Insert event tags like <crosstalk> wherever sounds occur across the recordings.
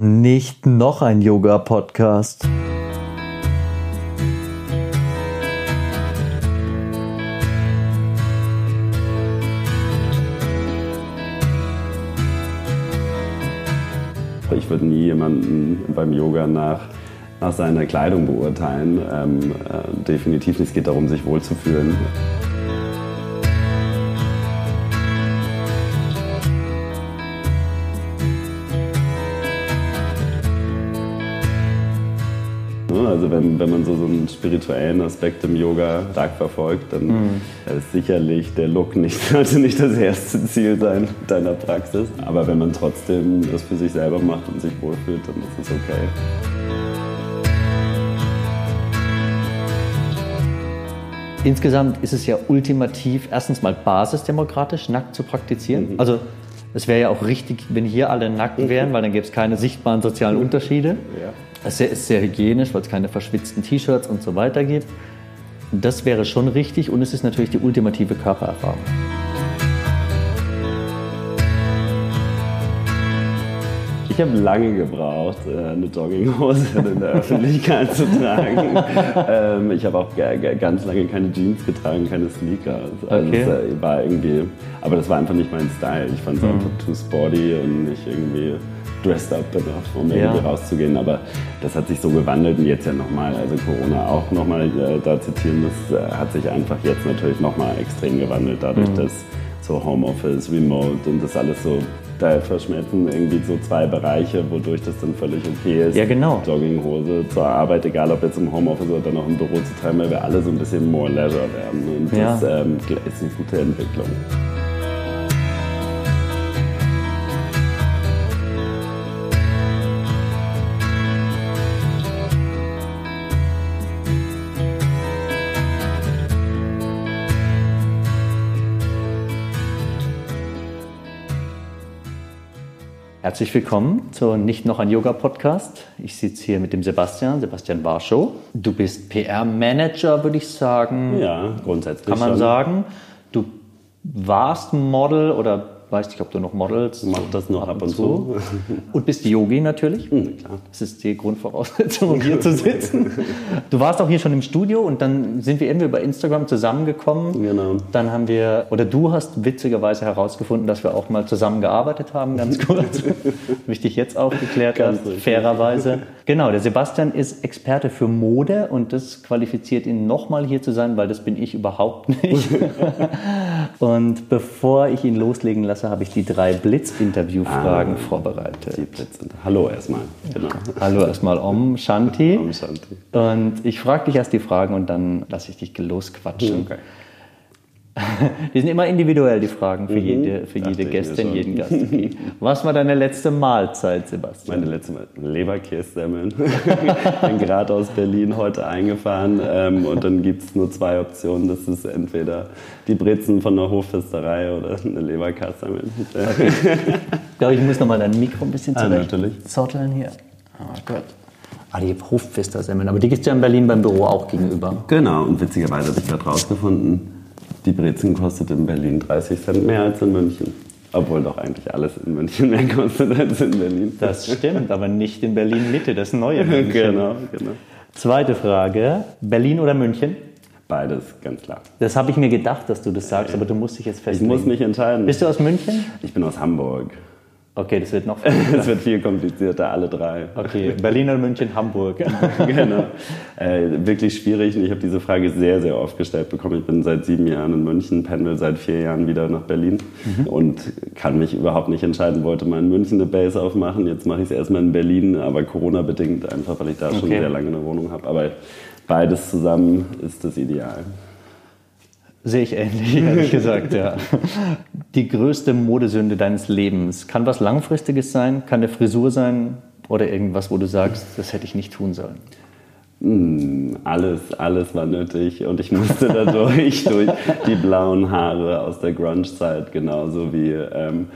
Nicht noch ein Yoga-Podcast. Ich würde nie jemanden beim Yoga nach, nach seiner Kleidung beurteilen. Ähm, äh, definitiv nicht. Es geht darum, sich wohlzufühlen. Also wenn, wenn man so, so einen spirituellen Aspekt im Yoga stark verfolgt, dann mhm. ist sicherlich der Look nicht, <laughs> sollte nicht das erste Ziel sein deiner Praxis. Aber wenn man trotzdem das für sich selber macht und sich wohlfühlt, dann ist es okay. Insgesamt ist es ja ultimativ erstens mal basisdemokratisch, nackt zu praktizieren. Mhm. Also es wäre ja auch richtig, wenn hier alle nackt mhm. wären, weil dann gäbe es keine sichtbaren sozialen Unterschiede. Ja. Es ist sehr hygienisch, weil es keine verschwitzten T-Shirts und so weiter gibt. Das wäre schon richtig und es ist natürlich die ultimative Körpererfahrung. Ich habe lange gebraucht, äh, eine Jogginghose <laughs> in der Öffentlichkeit zu tragen. <laughs> Ähm, ich habe auch ganz lange keine Jeans getragen, keine Sneaker. Also okay. das war irgendwie, aber das war einfach nicht mein Style. Ich fand es mhm. einfach too sporty und nicht irgendwie dressed up benutzt, um ja. irgendwie rauszugehen. Aber das hat sich so gewandelt und jetzt ja nochmal, also Corona auch nochmal äh, da zitieren, das äh, hat sich einfach jetzt natürlich nochmal extrem gewandelt, dadurch, mhm. dass so Homeoffice, Remote und das alles so, da verschmelzen irgendwie so zwei Bereiche, wodurch das dann völlig okay ist. Ja, genau. Jogginghose zur Arbeit, egal ob jetzt im Homeoffice oder noch im Büro zu treiben, weil wir alle so ein bisschen more leisure werden. Und ja. das ähm, ist eine gute Entwicklung. Herzlich willkommen zu Nicht noch ein Yoga Podcast. Ich sitze hier mit dem Sebastian, Sebastian Warschow. Du bist PR-Manager, würde ich sagen. Ja, grundsätzlich. Kann man schon. sagen. Du warst Model oder weiß nicht, ob du noch modelst. Mach das noch ab, ab und, zu. <laughs> Und bist Yogi natürlich. Mhm, klar. Das ist die Grundvoraussetzung, um hier zu sitzen. Du warst auch hier schon im Studio und dann sind wir irgendwie über Instagram zusammengekommen. Genau. Dann haben wir, oder du hast witzigerweise herausgefunden, dass wir auch mal zusammengearbeitet haben, ganz <laughs> kurz. Wichtig jetzt aufgeklärt hast, fairerweise. <laughs> Genau, der Sebastian ist Experte für Mode und das qualifiziert ihn nochmal hier zu sein, weil das bin ich überhaupt nicht. und bevor ich ihn loslegen lasse, Klasse habe ich die drei Blitz-Interview-Fragen ah, vorbereitet. Die Blitz Hallo erstmal. Genau. Hallo erstmal Om Shanti. Om Shanti. Und ich frage dich erst die Fragen und dann lasse ich dich losquatschen. Okay. <laughs> Die sind immer individuell, die Fragen für mhm. jede, für jede Gästin, jeden Gast. Okay. Was war deine letzte Mahlzeit, Sebastian? Meine letzte Mahlzeit, Leberkässemmeln. ich <laughs> bin gerade aus Berlin heute eingefahren ähm, und dann gibt es nur zwei Optionen. Das ist entweder die Brezen von der Hoffesterei oder eine Leberkässemmel. Okay. Ich glaube, ich muss nochmal dein Mikro ein bisschen zurecht ah, zotteln hier. Oh Gott. Ah, die Hoffestersemmeln. Aber die gibt es ja in Berlin beim Büro auch gegenüber. Genau, und witzigerweise habe ich gerade rausgefunden, die Brezen kostet in Berlin 30 Cent mehr als in München. Obwohl doch eigentlich alles in München mehr kostet als in Berlin. Das stimmt, aber nicht in Berlin Mitte, das neue <laughs> München. genau, genau. Zweite Frage: Berlin oder München? Beides, ganz klar. Das habe ich mir gedacht, dass du das sagst, aber du musst dich jetzt festlegen. Ich muss mich entscheiden. Bist du aus München? Ich bin aus Hamburg. Okay, das wird noch <laughs> Das wird viel komplizierter, alle drei. Okay, Berlin oder München, Hamburg. <laughs> genau. Äh, wirklich schwierig. Ich habe diese Frage sehr, sehr oft gestellt bekommen. Ich bin seit sieben Jahren in München, pendel seit vier Jahren wieder nach Berlin mhm. und kann mich überhaupt nicht entscheiden. Wollte mal in München eine Base aufmachen, jetzt mache ich es erstmal in Berlin, aber Corona-bedingt einfach, weil ich da okay. schon sehr lange eine Wohnung habe. Aber beides zusammen ist das Ideal. Sehe ich ähnlich, ehrlich <laughs> gesagt, ja. Die größte Modesünde deines Lebens. Kann was Langfristiges sein? Kann eine Frisur sein? Oder irgendwas, wo du sagst, das hätte ich nicht tun sollen? Mm, alles, alles war nötig und ich musste dadurch <laughs> durch die blauen Haare aus der Grunge-Zeit, genauso wie ähm,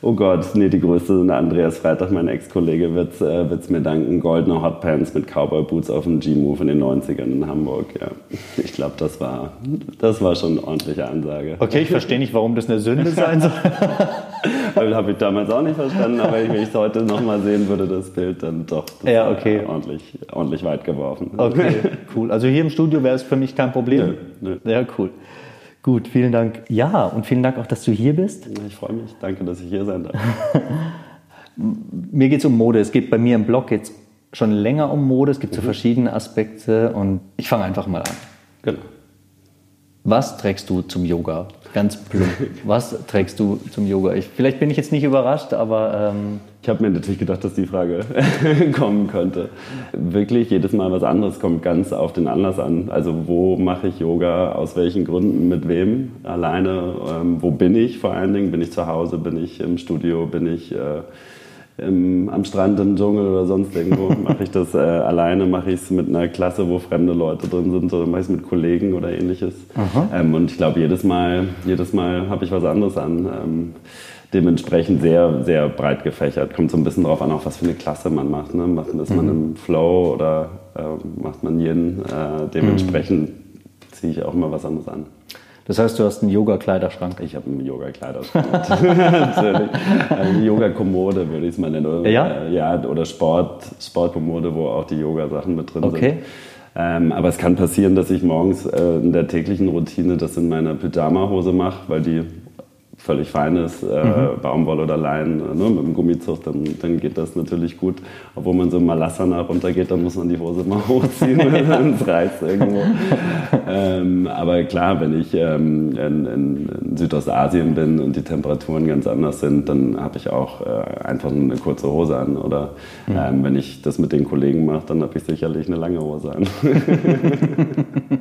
Oh Gott, nee, die größte sind Andreas Freitag, mein Ex-Kollege, wird es äh, mir danken. Goldene Hotpants mit Cowboy-Boots auf dem G-Move in den 90ern in Hamburg. Ja. Ich glaube, das war, das war schon eine ordentliche Ansage. Okay, ich verstehe nicht, warum das eine Sünde sein soll. <laughs> Habe ich damals auch nicht verstanden, aber wenn ich es heute nochmal sehen würde, das Bild, dann doch ja, okay. ordentlich, ordentlich weit geworfen. Okay, <laughs> cool. Also hier im Studio wäre es für mich kein Problem. Nö, nö. Ja, cool. Gut, vielen Dank. Ja, und vielen Dank auch, dass du hier bist. Ich freue mich. Danke, dass ich hier sein darf. <laughs> mir geht es um Mode. Es geht bei mir im Blog jetzt schon länger um Mode. Es gibt so mhm. verschiedene Aspekte und ich fange einfach mal an. Genau. Was trägst du zum Yoga? Ganz plump. Was trägst du zum Yoga? Ich, vielleicht bin ich jetzt nicht überrascht, aber. Ähm ich habe mir natürlich gedacht, dass die Frage <laughs> kommen könnte. Wirklich jedes Mal was anderes kommt ganz auf den Anlass an. Also, wo mache ich Yoga? Aus welchen Gründen? Mit wem? Alleine? Ähm, wo bin ich vor allen Dingen? Bin ich zu Hause? Bin ich im Studio? Bin ich. Äh, im, am Strand, im Dschungel oder sonst irgendwo. <laughs> mache ich das äh, alleine, mache ich es mit einer Klasse, wo fremde Leute drin sind oder mache ich es mit Kollegen oder ähnliches. Ähm, und ich glaube, jedes Mal, jedes Mal habe ich was anderes an. Ähm, dementsprechend sehr, sehr breit gefächert. Kommt so ein bisschen darauf an, auch was für eine Klasse man macht. Ne? Macht, ist man mhm. im Flow oder äh, macht man Yin? Äh, dementsprechend mhm. ziehe ich auch immer was anderes an. Das heißt, du hast einen Yoga-Kleiderschrank? Ich habe einen Yoga-Kleiderschrank. <laughs> Natürlich. Eine Yoga-Kommode würde ich es mal nennen. Ja? Äh, ja, oder Sport, Sportkommode, wo auch die Yoga-Sachen mit drin okay. sind. Ähm, aber es kann passieren, dass ich morgens äh, in der täglichen Routine das in meiner Pyjama-Hose mache, weil die völlig feines, äh, mhm. Baumwolle oder Leinen äh, ne, mit dem Gummizug, dann, dann geht das natürlich gut. Obwohl man so Malassana runtergeht, dann muss man die Hose mal <laughs> hochziehen, sonst reißt irgendwo. <laughs> ähm, aber klar, wenn ich ähm, in, in, in, Südostasien bin und die Temperaturen ganz anders sind, dann habe ich auch äh, einfach eine kurze Hose an. Oder mhm. Ähm, wenn ich das mit den Kollegen mache, dann habe ich sicherlich eine lange Hose an. <laughs>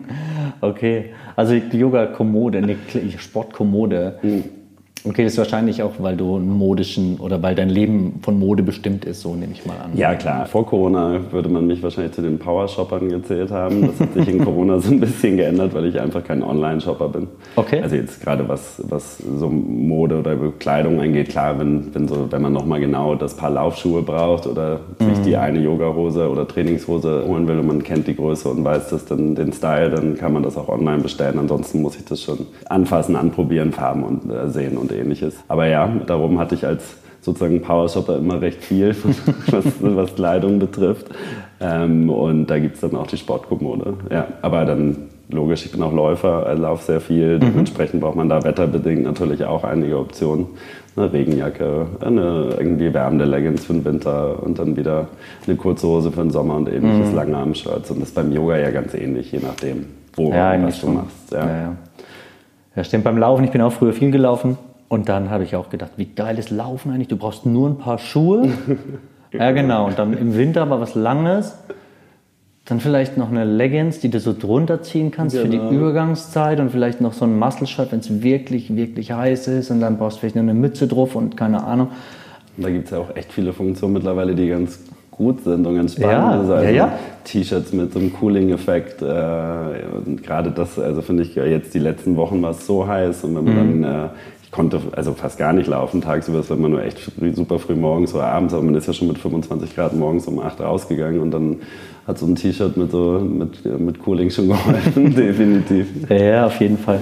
okay, also die Yoga-Kommode, eine Sportkommode. Mhm Okay, das ist wahrscheinlich auch, weil du einen modischen oder weil dein Leben von Mode bestimmt ist, so nehme ich mal an. Ja, klar. Vor Corona würde man mich wahrscheinlich zu den Power-Shoppern gezählt haben. Das hat sich in Corona so ein bisschen geändert, weil ich einfach kein Online-Shopper bin. Okay. Also jetzt gerade was, was so Mode oder Bekleidung angeht, klar, wenn, wenn, so, wenn man nochmal genau das Paar Laufschuhe braucht oder mhm. sich die eine Yoga-Hose oder Trainingshose holen will und man kennt die Größe und weiß das dann den Style, dann kann man das auch online bestellen. Ansonsten muss ich das schon anfassen, anprobieren, Farben und äh, sehen und ähnliches. Aber ja, darum hatte ich als sozusagen Power Shopper immer recht viel, <laughs> was, was Kleidung betrifft. Ähm, und da gibt es dann auch die Sportkommode. Ja, aber dann logisch, ich bin auch Läufer, laufe sehr viel. Mhm. Dementsprechend braucht man da wetterbedingt natürlich auch einige Optionen. Eine Regenjacke, eine irgendwie wärmende Leggings für den Winter und dann wieder eine kurze Hose für den Sommer und ähnliches, mhm. lange Armshirts. Und das ist beim Yoga ja ganz ähnlich, je nachdem, wo ja, was du machst. Ja. Ja, ja. ja, stimmt. Beim Laufen, ich bin auch früher viel gelaufen. Und dann habe ich auch gedacht, wie geil ist Laufen eigentlich? Du brauchst nur ein paar Schuhe. <laughs> ja, genau. Und dann im Winter aber was Langes. Dann vielleicht noch eine Leggings, die du so drunter ziehen kannst genau. für die genau. Übergangszeit und vielleicht noch so ein Muscle-Shirt, wenn es wirklich, wirklich heiß ist. Und dann brauchst du vielleicht noch eine Mütze drauf und keine Ahnung. Da gibt es ja auch echt viele Funktionen mittlerweile, die ganz gut sind und ganz spannend. Ja, also ja, ja. T-Shirts mit so einem Cooling-Effekt. Äh, gerade das, also finde ich, jetzt die letzten Wochen war es so heiß und wenn man mhm. dann äh, konnte also fast gar nicht laufen tagsüber, war immer nur echt super früh morgens oder abends, aber man ist ja schon mit 25 Grad morgens um 8 rausgegangen und dann hat so ein T-Shirt mit, so, mit, mit Cooling schon <laughs> geholfen, definitiv. Ja, auf jeden Fall.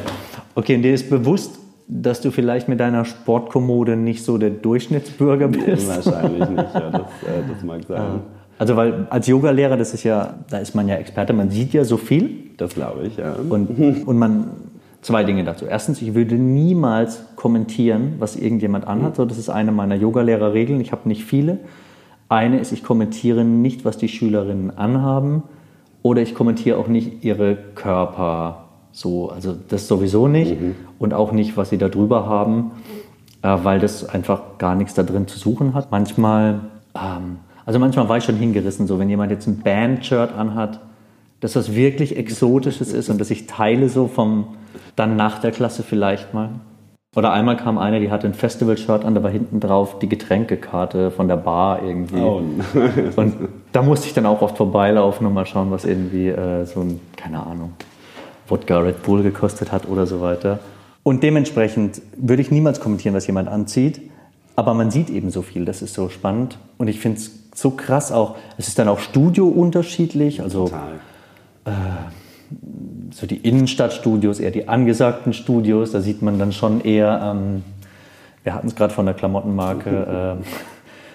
Okay, und dir ist bewusst, dass du vielleicht mit deiner Sportkommode nicht so der Durchschnittsbürger bist? Wahrscheinlich nicht, ja, das, äh, <laughs> das mag sein. Also weil als Yogalehrer, das ist ja, da ist man ja Experte, man sieht ja so viel. Das glaube ich, ja. Und, und man Zwei Dinge dazu. Erstens, ich würde niemals kommentieren, was irgendjemand anhat. So, das ist eine meiner Yogalehrerregeln. Ich habe nicht viele. Eine ist, ich kommentiere nicht, was die Schülerinnen anhaben. Oder ich kommentiere auch nicht ihre Körper so. Also das sowieso nicht. Mhm. Und auch nicht, was sie da drüber haben, äh, weil das einfach gar nichts da drin zu suchen hat. Manchmal, ähm, also manchmal war ich schon hingerissen, so wenn jemand jetzt ein Band-Shirt anhat, dass das wirklich Exotisches ist und dass ich teile so vom dann nach der Klasse vielleicht mal. Oder einmal kam eine, die hatte ein Festival-Shirt an, da war hinten drauf die Getränkekarte von der Bar irgendwie. Oh. <laughs> und da musste ich dann auch oft vorbeilaufen und mal schauen, was irgendwie äh, so ein, keine Ahnung, Wodka Red Bull gekostet hat oder so weiter. Und dementsprechend würde ich niemals kommentieren, was jemand anzieht. Aber man sieht eben so viel, das ist so spannend. Und ich finde es so krass auch, es ist dann auch Studio unterschiedlich. Also, Total. Äh, so die Innenstadtstudios, eher die angesagten Studios, da sieht man dann schon eher ähm, Wir hatten es gerade von der Klamottenmarke, äh,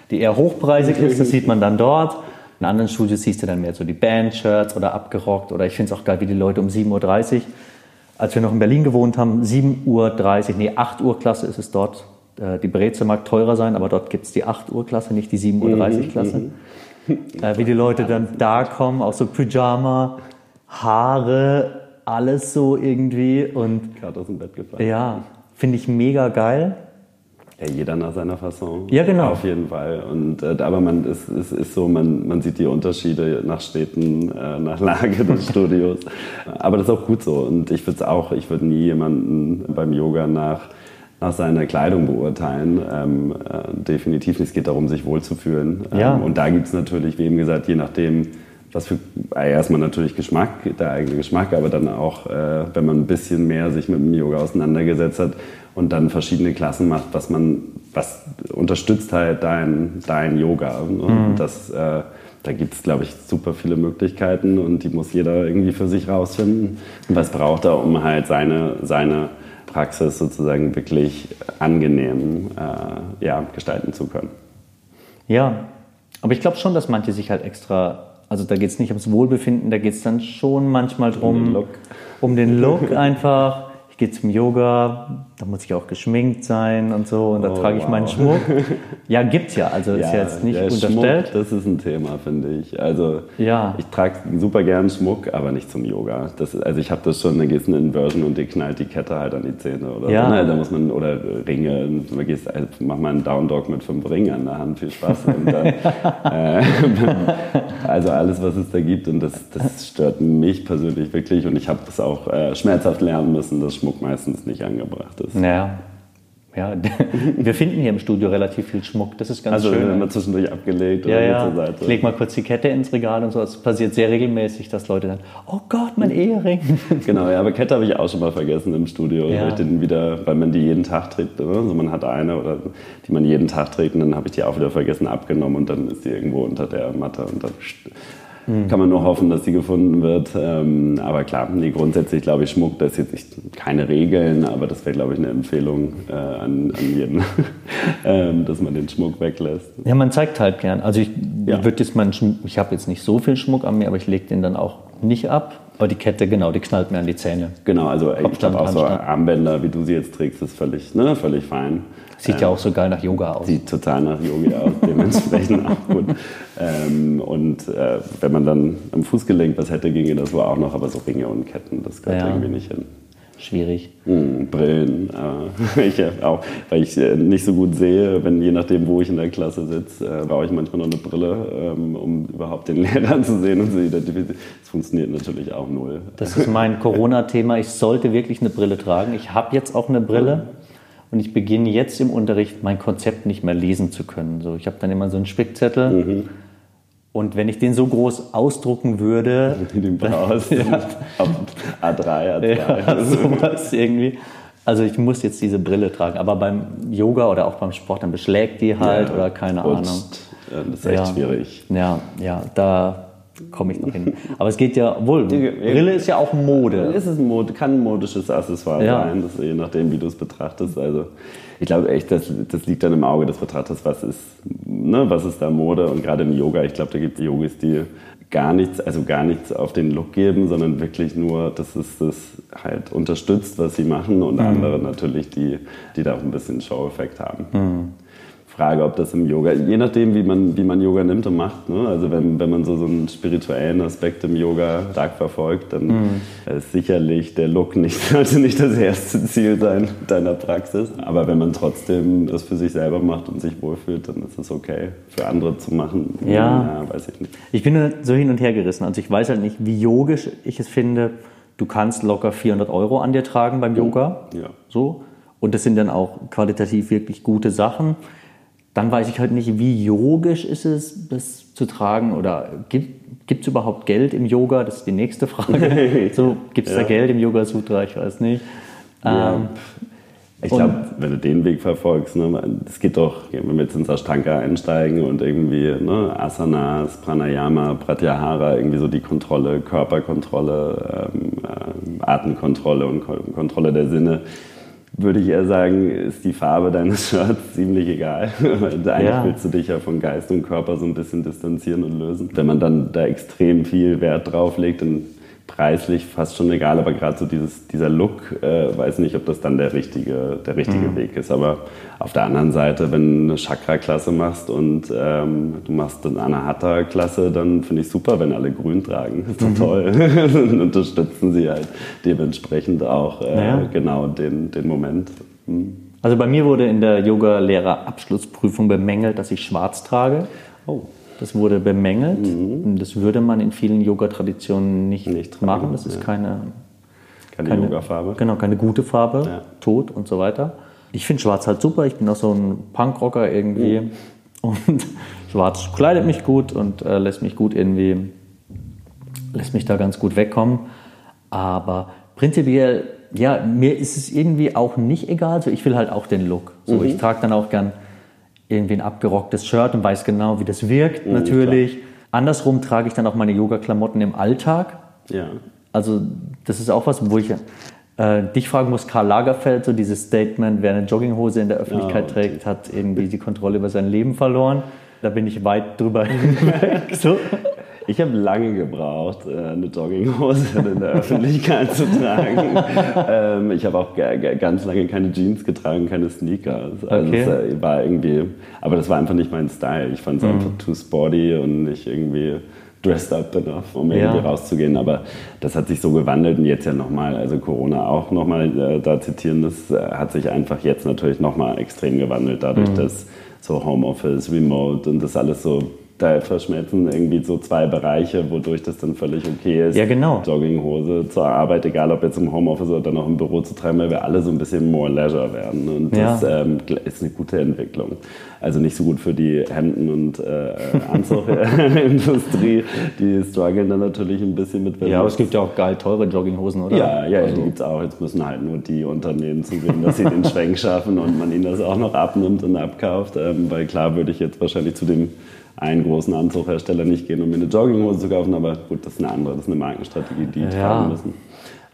die eher hochpreisig ist, das sieht man dann dort. In anderen Studios siehst du dann mehr so die Band-Shirts oder abgerockt oder ich finde es auch geil, wie die Leute um 7.30 Uhr, als wir noch in Berlin gewohnt haben, 7.30 Uhr, nee, 8 Uhr Klasse ist es dort. Äh, die Breze mag teurer sein, aber dort gibt es die 8 Uhr Klasse, nicht die 7.30 Uhr mhm, Klasse. Mhm. Äh, wie die Leute dann da kommen, auch so Pyjama, Haare, alles so irgendwie und. Gerade aus dem Bett gefallen. Ja, finde ich mega geil. Ja, jeder nach seiner Fasson. Ja, genau. Auf jeden Fall. Und, äh, aber man, es, es ist so, man, man sieht die Unterschiede nach Städten, äh, nach Lage des <laughs> Studios. aber das ist auch gut so. Und ich würde auch, ich würde nie jemanden beim Yoga nach, nach seiner Kleidung beurteilen. Ähm, äh, definitiv nicht. Es geht darum, sich wohlzufühlen. Ähm, ja. Und da gibt es natürlich, wie eben gesagt, je nachdem, was für äh, erstmal natürlich Geschmack, der eigene Geschmack, aber dann auch, äh, wenn man ein bisschen mehr sich mit dem Yoga auseinandergesetzt hat, und dann verschiedene Klassen macht, was man, was unterstützt halt dein, dein Yoga. Und mhm. das, äh, da gibt es, glaube ich, super viele Möglichkeiten und die muss jeder irgendwie für sich rausfinden. Was braucht er, um halt seine, seine Praxis sozusagen wirklich angenehm äh, ja, gestalten zu können. Ja, aber ich glaube schon, dass manche sich halt extra, also da geht es nicht ums Wohlbefinden, da geht es dann schon manchmal drum, um den Look, um den Look einfach. Gehe zum Yoga, da muss ich auch geschminkt sein und so und da oh, trage ich wow. meinen Schmuck. <laughs> Ja, gibt's ja, also ja, ist jetzt nicht unterstellt. Schmuck, das ist ein Thema, finde ich. Also ja. ich trage super gern Schmuck, aber nicht zum Yoga. Das, also ich habe das schon, da gehst du in Inversion und dir knallt die Kette halt an die Zähne oder ja. so. Ne? Da muss man, oder Ringe, du gehst, also mach mal einen Down Dog mit fünf Ringen an der Hand, viel Spaß. Dann, <laughs> äh, <laughs> also alles, was es da gibt und das, das stört mich persönlich wirklich und ich habe das auch äh, schmerzhaft lernen müssen, dass Schmuck meistens nicht angebracht ist. Ja. Ja, <laughs> wir finden hier im Studio relativ viel Schmuck. Das ist ganz also, schön. Also immer zwischendurch abgelegt ja, oder ja. zur Seite. Ich leg mal kurz die Kette ins Regal und so. Es passiert sehr regelmäßig, dass Leute dann, oh Gott, mein Ehering. <laughs> Genau, ja, aber Kette habe ich auch schon mal vergessen im Studio. Ja. Weil, ich den wieder, weil man die jeden Tag trägt. Also man hat eine oder die man jeden Tag trägt und dann habe ich die auch wieder vergessen abgenommen und dann ist die irgendwo unter der Matte und dann Mhm. Kann man nur hoffen, dass sie gefunden wird. Ähm, aber klar, nee, grundsätzlich glaube ich, Schmuck, das ist jetzt nicht, keine Regeln, aber das wäre, glaube ich, eine Empfehlung äh, an, an, jeden, <laughs> ähm, dass man den Schmuck weglässt. Ja, man zeigt halt gern. Also ich ja. würde jetzt meinen ich habe jetzt nicht so viel Schmuck an mir, aber ich lege den dann auch nicht ab. Aber die Kette, genau, die knallt mir an die Zähne. Genau, also ich glaube auch so Armbänder, wie du sie jetzt trägst, ist völlig, ne, völlig fein. Sieht ähm, ja auch so geil nach Yoga aus. Sieht total nach Yoga aus, dementsprechend <laughs> auch gut. Ähm, und äh, wenn man dann am Fußgelenk was hätte, ginge das wohl auch noch, aber so Ringe und Ketten, das gehört ja. irgendwie nicht hin. Schwierig. Hm, Brillen, äh, <laughs> ich auch, weil ich äh, nicht so gut sehe, wenn je nachdem, wo ich in der Klasse sitze, äh, brauche ich manchmal noch eine Brille, ähm, um überhaupt den <laughs> Lehrer zu sehen und zu identifizieren. Das funktioniert natürlich auch null. Das ist mein Corona-Thema. Ich sollte wirklich eine Brille tragen. Ich habe jetzt auch eine Brille. Und ich beginne jetzt im Unterricht mein Konzept nicht mehr lesen zu können. So, ich habe dann immer so einen Spickzettel. Mhm. Und wenn ich den so groß ausdrucken würde, <laughs> den brauchst <laughs> ja. A3, A3. Ja, sowas irgendwie. Also ich muss jetzt diese Brille tragen. Aber beim Yoga oder auch beim Sport, dann beschlägt die halt ja, oder keine Ahnung. Das ist echt ja, schwierig. Ja, ja, da komme ich noch hin. Aber es geht ja wohl. Brille ist ja auch Mode. Es ist Mode, kann ein modisches Accessoire ja. sein, das, je nachdem, wie du es betrachtest. Also ich glaube echt, das, das liegt dann im Auge des Betrachters, was ist, ne, was ist da Mode und gerade im Yoga. Ich glaube, da gibt es Yogis, die gar nichts, also gar nichts auf den Look geben, sondern wirklich nur, dass es das halt unterstützt, was sie machen und mhm. andere natürlich, die, die da auch ein bisschen Show-Effekt haben. Mhm. Frage, ob das im Yoga, je nachdem, wie man, wie man Yoga nimmt und macht. Ne? Also wenn, wenn man so, so einen spirituellen Aspekt im Yoga stark verfolgt, dann mhm. ist sicherlich der Look nicht, <laughs> sollte nicht das erste Ziel sein deiner Praxis. Aber wenn man trotzdem das für sich selber macht und sich wohlfühlt, dann ist es okay. Für andere zu machen, ja, ja weiß ich nicht. Ich bin so hin und her gerissen. Also ich weiß halt nicht, wie yogisch ich es finde. Du kannst locker 400 Euro an dir tragen beim Yoga. Ja. So. Und das sind dann auch qualitativ wirklich gute Sachen dann weiß ich halt nicht, wie yogisch ist es, das zu tragen oder gibt es überhaupt Geld im Yoga? Das ist die nächste Frage. <laughs> so, gibt es ja. da Geld im Yoga Sutra? Ich weiß nicht. Ja. Ähm, ich glaube, wenn du den Weg verfolgst, ne, es geht doch, wenn wir jetzt ins Ashtanga einsteigen und irgendwie ne, Asanas, Pranayama, Pratyahara, irgendwie so die Kontrolle, Körperkontrolle, ähm, äh, Atemkontrolle und Kontrolle der Sinne, würde ich eher sagen, ist die Farbe deines <laughs> Shirts ziemlich egal. <laughs> Eigentlich ja. willst du dich ja von Geist und Körper so ein bisschen distanzieren und lösen. Wenn man dann da extrem viel Wert drauf legt, dann preislich fast schon egal, aber gerade so dieses, dieser Look, äh, weiß nicht, ob das dann der richtige, der richtige mhm. Weg ist. Aber auf der anderen Seite, wenn du eine Chakra-Klasse machst und ähm, du machst eine Anahata-Klasse, dann finde ich super, wenn alle grün tragen. Das <laughs> ist doch mhm. toll. <laughs> dann unterstützen sie halt dementsprechend auch äh, naja. genau den, den Moment. Mhm. Also bei mir wurde in der Yoga-Lehrer-Abschlussprüfung bemängelt, dass ich schwarz trage. Oh. Das wurde bemängelt. Mhm. Das würde man in vielen Yoga-Traditionen nicht, nicht machen. Das ist ja. keine, keine, keine Yoga-Farbe. Genau, keine gute Farbe. Ja. Tod und so weiter. Ich finde Schwarz halt super. Ich bin auch so ein Punkrocker irgendwie. Mhm. Und Schwarz kleidet mich gut und äh, lässt mich gut irgendwie, lässt mich da ganz gut wegkommen. Aber prinzipiell, ja, mir ist es irgendwie auch nicht egal. So, ich will halt auch den Look. So, mhm. ich trage dann auch gern irgendwie ein abgerocktes Shirt und weiß genau, wie das wirkt, mhm, natürlich. Klar. Andersrum trage ich dann auch meine Yoga-Klamotten im Alltag. Ja. Also, das ist auch was, wo ich äh, dich fragen muss, Karl Lagerfeld, so dieses Statement, wer eine Jogginghose in der Öffentlichkeit ja, trägt, hat irgendwie die Kontrolle über sein Leben verloren. Da bin ich weit drüber <laughs> hinweg. So. Ich habe lange gebraucht, äh, eine Jogginghose <laughs> in der Öffentlichkeit zu tragen. <laughs> Ähm, ich habe auch ganz lange keine Jeans getragen, keine Sneaker. Also okay. es äh, war irgendwie, aber das war einfach nicht mein Style. Ich fand es mhm. einfach too sporty und nicht irgendwie dressed up enough, um irgendwie ja. rauszugehen. Aber das hat sich so gewandelt und jetzt ja nochmal, also Corona auch nochmal äh, da zitieren, das hat sich einfach jetzt natürlich nochmal extrem gewandelt, dadurch, mhm. dass so Homeoffice, Remote und das alles so da verschmelzen irgendwie so zwei Bereiche, wodurch das dann völlig okay ist. Ja, genau. Jogginghose zur Arbeit, egal ob jetzt im Homeoffice oder auch im Büro zu treiben, weil wir alle so ein bisschen more leisure werden. Und das ja. ähm, ist eine gute Entwicklung. Also nicht so gut für die Hemden- und äh, Anzugindustrie. <laughs> <laughs> die strugglen dann natürlich ein bisschen mit. Ja, aber es gibt ja auch geil teure Jogginghosen, oder? Ja, ja, also. die gibt es auch. Jetzt müssen halt nur die Unternehmen zusehen, dass sie den <laughs> Schwenk schaffen und man ihnen das auch noch abnimmt und abkauft. Ähm, weil klar würde ich jetzt wahrscheinlich zu dem einen großen Anzughersteller nicht gehen, um mir eine Jogginghose zu kaufen, aber gut, das ist eine andere, das ist eine Markenstrategie, die ja. tragen müssen.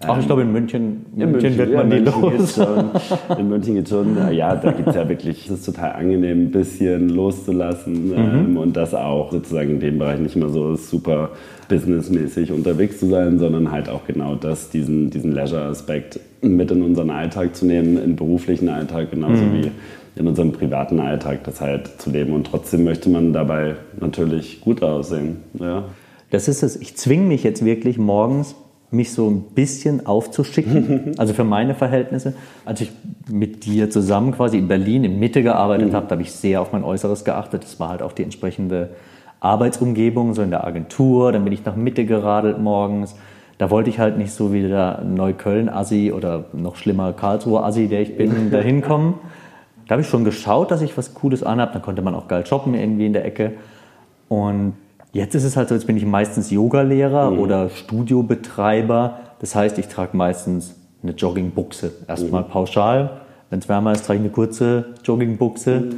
Auch ich glaube, in München, in München, wird man ja, die München los. Schon, in München geht schon, ja, da gibt es ja wirklich, es ist total angenehm, ein bisschen loszulassen mhm. ähm, und das auch sozusagen in dem Bereich nicht immer so super businessmäßig unterwegs zu sein, sondern halt auch genau das, diesen, diesen Leisure-Aspekt mit in unseren Alltag zu nehmen, in beruflichen Alltag genauso mhm. wie in unserem privaten Alltag das halt zu leben. Und trotzdem möchte man dabei natürlich gut aussehen. Ja. Das ist es. Ich zwinge mich jetzt wirklich morgens, mich so ein bisschen aufzuschicken, <laughs> also für meine Verhältnisse. Als ich mit dir zusammen quasi in Berlin in Mitte gearbeitet mhm. habe, da habe ich sehr auf mein Äußeres geachtet. Das war halt auch die entsprechende Arbeitsumgebung, so in der Agentur. Dann bin ich nach Mitte geradelt morgens. Da wollte ich halt nicht so wie der Neukölln-Assi oder noch schlimmer Karlsruhe-Assi, der ich bin, <laughs> da hinkommen. Da habe ich schon geschaut, dass ich was Cooles anhabe. Dann konnte man auch geil shoppen irgendwie in der Ecke. Und jetzt ist es halt so, jetzt bin ich meistens Yogalehrer mhm. oder Studiobetreiber. Das heißt, ich trage meistens eine Joggingbuchse. Erstmal mhm. pauschal. Wenn es wärmer ist, trage ich eine kurze Joggingbuchse. Mhm.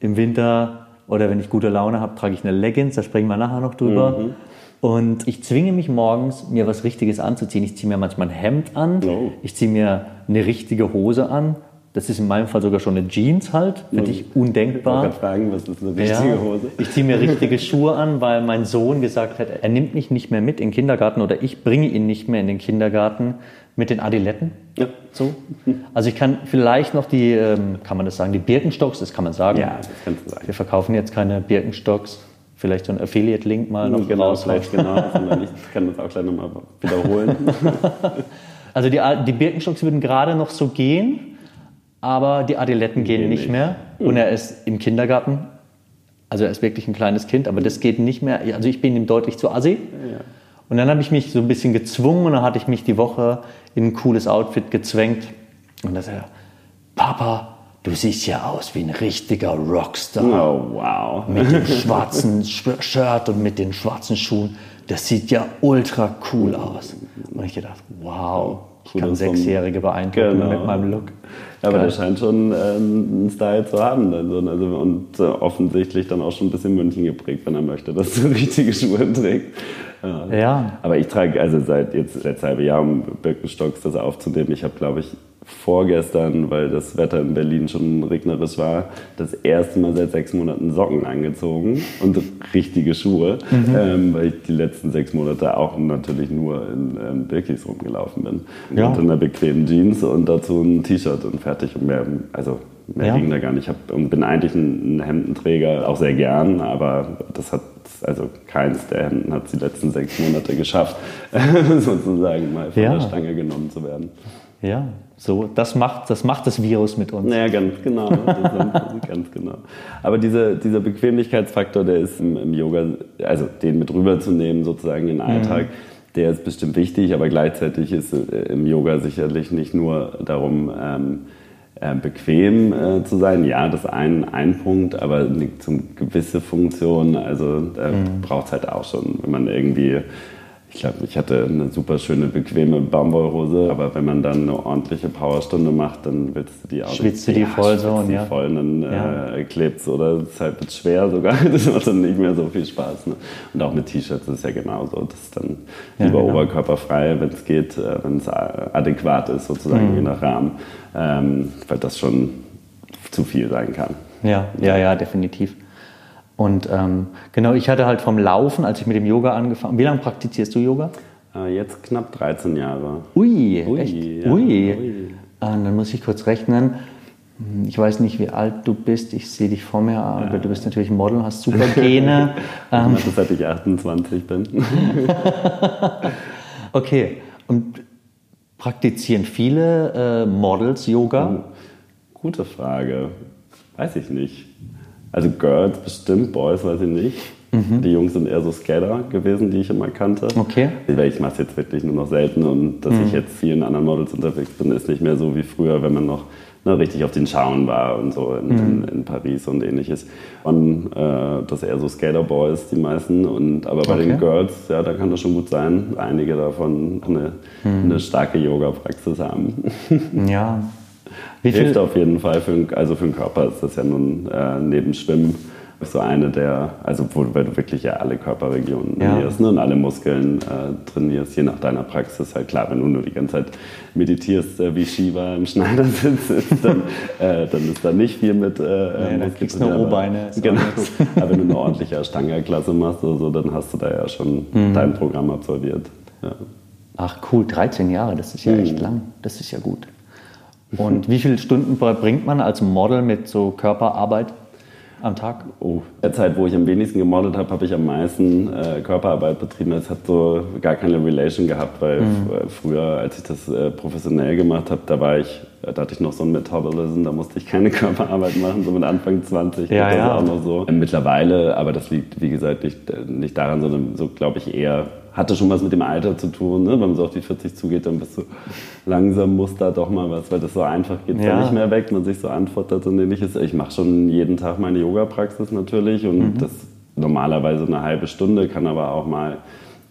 Im Winter oder wenn ich gute Laune habe, trage ich eine Leggings. Da sprechen wir nachher noch drüber. Mhm. Und ich zwinge mich morgens, mir was Richtiges anzuziehen. Ich ziehe mir manchmal ein Hemd an. Oh. Ich ziehe mir eine richtige Hose an. Das ist in meinem Fall sogar schon eine Jeans halt, finde ich undenkbar. Ich fragen, was ist eine richtige ja, Hose? Ich ziehe mir richtige <laughs> Schuhe an, weil mein Sohn gesagt hat, er nimmt mich nicht mehr mit in den Kindergarten oder ich bringe ihn nicht mehr in den Kindergarten mit den Adiletten. Ja. So. Also ich kann vielleicht noch die, ähm, kann man das sagen, die Birkenstocks, das kann man sagen. Ja, das kannst du sagen. Wir verkaufen jetzt keine Birkenstocks. Vielleicht so ein Affiliate-Link mal noch genau, rausläuft. Genau, ich kann das auch gleich nochmal wiederholen. <laughs> also die, die Birkenstocks würden gerade noch so gehen aber die Adiletten gehen, gehen nicht, mehr. Und er ist im Kindergarten. Also er ist wirklich ein kleines Kind, aber das geht nicht mehr. Also ich bin ihm deutlich zu assi. Ja. Und dann habe ich mich so ein bisschen gezwungen und dann hatte ich mich die Woche in ein cooles Outfit gezwängt. Und da sagt er, Papa, du siehst ja aus wie ein richtiger Rockstar. Oh, wow. Mit dem <laughs> schwarzen Shirt und mit den schwarzen Schuhen. Das sieht ja ultra cool aus. Und ich dachte, wow, ich kann Sechsjährige beeindrucken genau. mit meinem Look. Ja, aber der scheint schon äh, einen Style zu haben. Also, also, und äh, offensichtlich dann auch schon ein bisschen München geprägt, wenn er möchte, dass du <laughs> richtige Schuhe trägst. Ja. ja. Aber ich trage also seit jetzt letztes halbe Jahr, um Birkenstocks das aufzunehmen, ich habe glaube ich vorgestern, weil das Wetter in Berlin schon regnerisch war, das erste Mal seit sechs Monaten Socken angezogen und richtige Schuhe, mhm. ähm, weil ich die letzten sechs Monate auch natürlich nur in ähm, Birkis rumgelaufen bin. Ja. Und in einer bequemen Jeans und dazu ein T-Shirt und fertig. Und mehr, also mehr ja. ging da gar nicht. Ich hab, und bin eigentlich ein, ein Hemdenträger, auch sehr gern, aber das hat also keins der Hemden hat es die letzten sechs Monate geschafft, <laughs> sozusagen mal von ja. der Stange genommen zu werden. Ja, so, das macht, das macht das Virus mit uns. Ja, ganz genau. <laughs> ganz genau. Aber diese, dieser Bequemlichkeitsfaktor, der ist im, im, Yoga, also den mit rüberzunehmen, sozusagen in den Alltag, mhm. der ist bestimmt wichtig, aber gleichzeitig ist äh, im Yoga sicherlich nicht nur darum, ähm, äh, bequem äh, zu sein. Ja, das ist ein, ein Punkt, aber eine gewisse Funktion, also da mhm. braucht es halt auch schon, wenn man irgendwie ich glaube, ich hatte eine super schöne, bequeme Baumwollhose, aber wenn man dann eine ordentliche Powerstunde macht, dann willst du die auch Schwitzt du die ja, voll so und ja. voll und dann ja. äh, klebst oder es ist halt schwer sogar, <laughs> das macht dann nicht mehr so viel Spaß. Ne? Und auch mit T-Shirts ist es ja genauso, das ist dann ja, lieber genau. oberkörperfrei, wenn es geht, äh, wenn es adäquat ist sozusagen, mhm. je nach Rahmen, ähm, weil das schon zu viel sein kann. Ja, ja, ja, definitiv. Und ähm, genau, ich hatte halt vom Laufen, als ich mit dem Yoga angefangen Wie lange praktizierst du Yoga? Äh, jetzt knapp 13 Jahre. Ui, Ui echt? Ja, Ui. Ui. Ah, dann muss ich kurz rechnen. Hm, ich weiß nicht, wie alt du bist. Ich sehe dich vor mir, aber ja. du bist natürlich Model, hast super <laughs> Gene. ähm, das seit ich 28 bin. <laughs> okay. Und praktizieren viele äh, Models Yoga? Oh, gute Frage. Weiß ich nicht. Also Girls bestimmt, Boys weiß ich nicht. Mhm. Die Jungs sind eher so Skater gewesen, die ich immer kannte. Okay. Ich mache es jetzt wirklich nur noch selten und dass mhm. ich jetzt vielen anderen Models unterwegs bin, ist nicht mehr so wie früher, wenn man noch ne, richtig auf den Schauen war und so in, mhm. in, in Paris und ähnliches. Und äh, das eher so Skater-Boys, die meisten. Und, aber bei okay. den Girls, ja, da kann das schon gut sein, einige davon eine, mhm. eine starke Yoga-Praxis haben. Ja, <laughs> wie Hilft auf jeden Fall, für, also für den Körper ist das ja nun äh, neben Schwimmen so eine der, also wo, weil du wirklich ja alle Körperregionen ja. trainierst ne, und alle Muskeln äh, trainierst, je nach deiner Praxis. Halt klar, wenn du nur die ganze Zeit meditierst, äh, wie Shiva im Schneidersitz ist, dann, <laughs> äh, dann ist da nicht viel mit. Äh, nee, dann kriegst du nur O-Beine. Genau. <laughs> aber wenn du eine ordentliche Ashtanga-Klasse machst oder so, dann hast du da ja schon mhm. dein Programm absolviert. Ja. Ach cool, 13 Jahre, das ist ja mhm. echt lang. Das ist ja gut. Und wie viele Stunden bringt man als Model mit so Körperarbeit am Tag? Oh, der Zeit, wo ich am wenigsten gemodelt habe, habe ich am meisten äh, Körperarbeit betrieben. Es hat so gar keine Relation gehabt, weil mhm. früher, als ich das äh, professionell gemacht habe, da war ich, da hatte ich noch so ein Metabolism, da musste ich keine <laughs> Körperarbeit machen, so mit Anfang 20 ja, das ja. auch noch so. Mittlerweile, aber das liegt, wie gesagt, nicht, äh, nicht daran, sondern so, glaube ich, eher hatte schon was mit dem Alter zu tun. Ne? Wenn man so auf die 40 zugeht, dann bist du <laughs> langsam, muss da doch mal was, weil das so einfach geht ja. nicht mehr weg. Man sich so antwortet und ähnliches. Ich mache schon jeden Tag meine Yoga-Praxis natürlich und mhm. das normalerweise eine halbe Stunde, kann aber auch mal,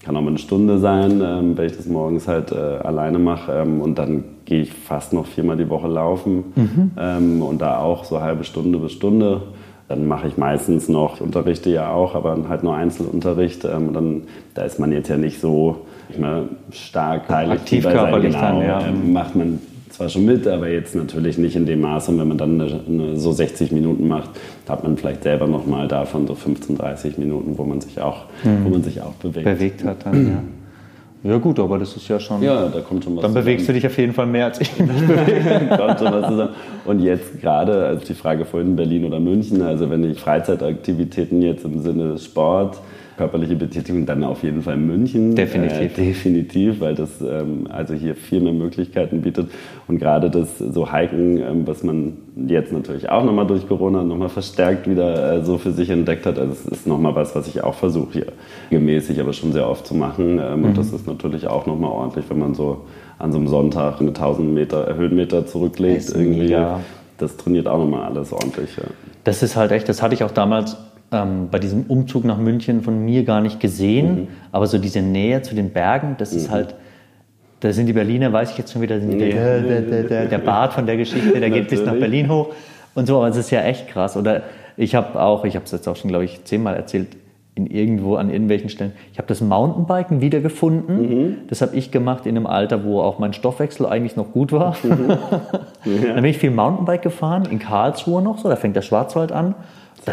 kann auch mal eine Stunde sein, ähm, wenn ich das morgens halt äh, alleine mache. Ähm, und dann gehe ich fast noch viermal die Woche laufen mhm. ähm, und da auch so halbe Stunde bis Stunde. Dann mache ich meistens noch, ich unterrichte ja auch, aber halt nur Einzelunterricht. Ähm, dann, da ist man jetzt ja nicht so ich meine, stark aktiv körperlich genau, dann, ja. Ähm, macht man zwar schon mit, aber jetzt natürlich nicht in dem Maße. Und wenn man dann eine, eine, so 60 Minuten macht, hat man vielleicht selber noch mal davon so 15, 30 Minuten, wo man sich auch, mhm. wo man sich auch bewegt. Bewegt hat dann, ja. Ja gut, aber das ist ja schon. Ja, da kommt schon was. Dann bewegst zusammen. du dich auf jeden Fall mehr als ich mich <laughs> bewege. kommt schon was zusammen. Und jetzt gerade, also die Frage vorhin Berlin oder München, also wenn ich Freizeitaktivitäten jetzt im Sinne Sport, körperliche Betätigung, dann auf jeden Fall München. Definitiv. Äh, definitiv, weil das ähm, also hier viel mehr Möglichkeiten bietet. Und gerade das so Hiken, ähm, was man jetzt natürlich auch nochmal durch Corona nochmal verstärkt wieder äh, so für sich entdeckt hat. Also es ist nochmal was, was ich auch versuche hier gemäßig, aber schon sehr oft zu machen. Ähm, mhm. Und das ist natürlich auch nochmal ordentlich, wenn man so an so einem Sonntag eine 1000 Meter Höhenmeter zurücklegt. Irgendwie. Ja. Das trainiert auch nochmal alles ordentlich. Ja. Das ist halt echt, das hatte ich auch damals ähm, bei diesem Umzug nach München von mir gar nicht gesehen. Mhm. Aber so diese Nähe zu den Bergen, das mhm. ist halt, da sind die Berliner, weiß ich jetzt schon wieder, nee. der, der, der, der, Bart von der Geschichte, der geht bis nach Berlin hoch und so. Aber es ist ja echt krass. Oder ich habe auch, ich habe es jetzt auch schon, glaube ich, zehnmal erzählt, in irgendwo an irgendwelchen Stellen. Ich habe das Mountainbiken wiedergefunden. Mhm. Das habe ich gemacht in einem Alter, wo auch mein Stoffwechsel eigentlich noch gut war. Mhm. <laughs> Ja. dann bin ich viel Mountainbike gefahren, in Karlsruhe noch so, da fängt der Schwarzwald an.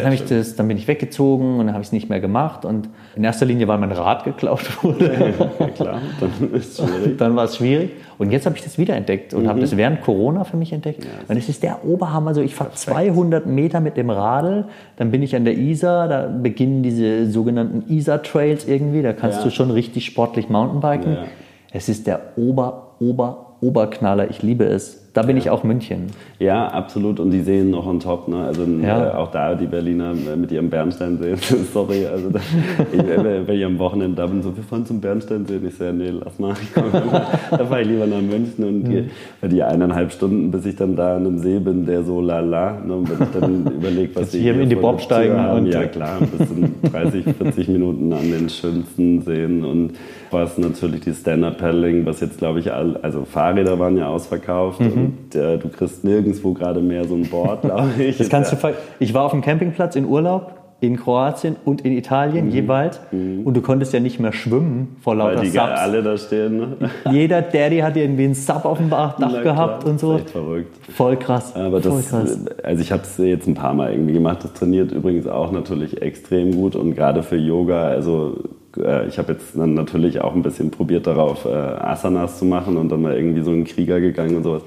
Dann, ich das, dann bin ich weggezogen und dann habe ich es nicht mehr gemacht. Und in erster Linie, weil mein Rad geklaut wurde. Ja, klar, dann <laughs> ist schwierig. Dann war es schwierig. Und jetzt habe ich das wiederentdeckt und mhm. habe das während Corona für mich entdeckt. Ja, und es ist der Oberhammer. Also ich fahre 200 Meter mit dem Radl, dann bin ich an der Isar, da beginnen diese sogenannten Isar-Trails irgendwie. Da kannst ja. du schon richtig sportlich Mountainbiken. Es ist der Ober, Ober, Oberknaller. Ich liebe es. Da bin ich auch München. Ja, absolut. Und die sehen noch on top. Ne? Also ja. äh, auch da die Berliner mit ihrem Bernsteinsee. <laughs> Sorry, also da, ich, wenn ich am Wochenende da bin, so, wir fahren zum Bernsteinsee. Ich sage, nee, lass mal. <laughs> da fahre ich lieber nach München und mhm. die eineinhalb Stunden, bis ich dann da an einem See bin, der so lala. Ne? Und wenn ich dann <laughs> überlege, was ich hier in die Bob steigen haben, ja klar, bis zu 30, 40 Minuten an den schönsten Seen und was natürlich die Stand-Up-Paddling, was jetzt glaube ich, all, also Fahrräder waren ja ausverkauft. Mhm und äh, du kriegst nirgendwo gerade mehr so ein Board, glaube <laughs> ich. Das kannst du ich war auf dem Campingplatz in Urlaub in Kroatien und in Italien mhm. jeweils mhm. und du konntest ja nicht mehr schwimmen vor lauter Weil die Subs. alle da stehen. Ne? <laughs> Jeder Daddy hat irgendwie einen Sub auf dem Dach Na, gehabt klar. und so. Das ist echt verrückt. Voll krass. Aber Voll das, krass. also ich habe es jetzt ein paar Mal irgendwie gemacht. Das trainiert übrigens auch natürlich extrem gut und gerade für Yoga, also äh, ich habe jetzt dann natürlich auch ein bisschen probiert darauf, äh, Asanas zu machen und dann mal irgendwie so einen Krieger gegangen und sowas.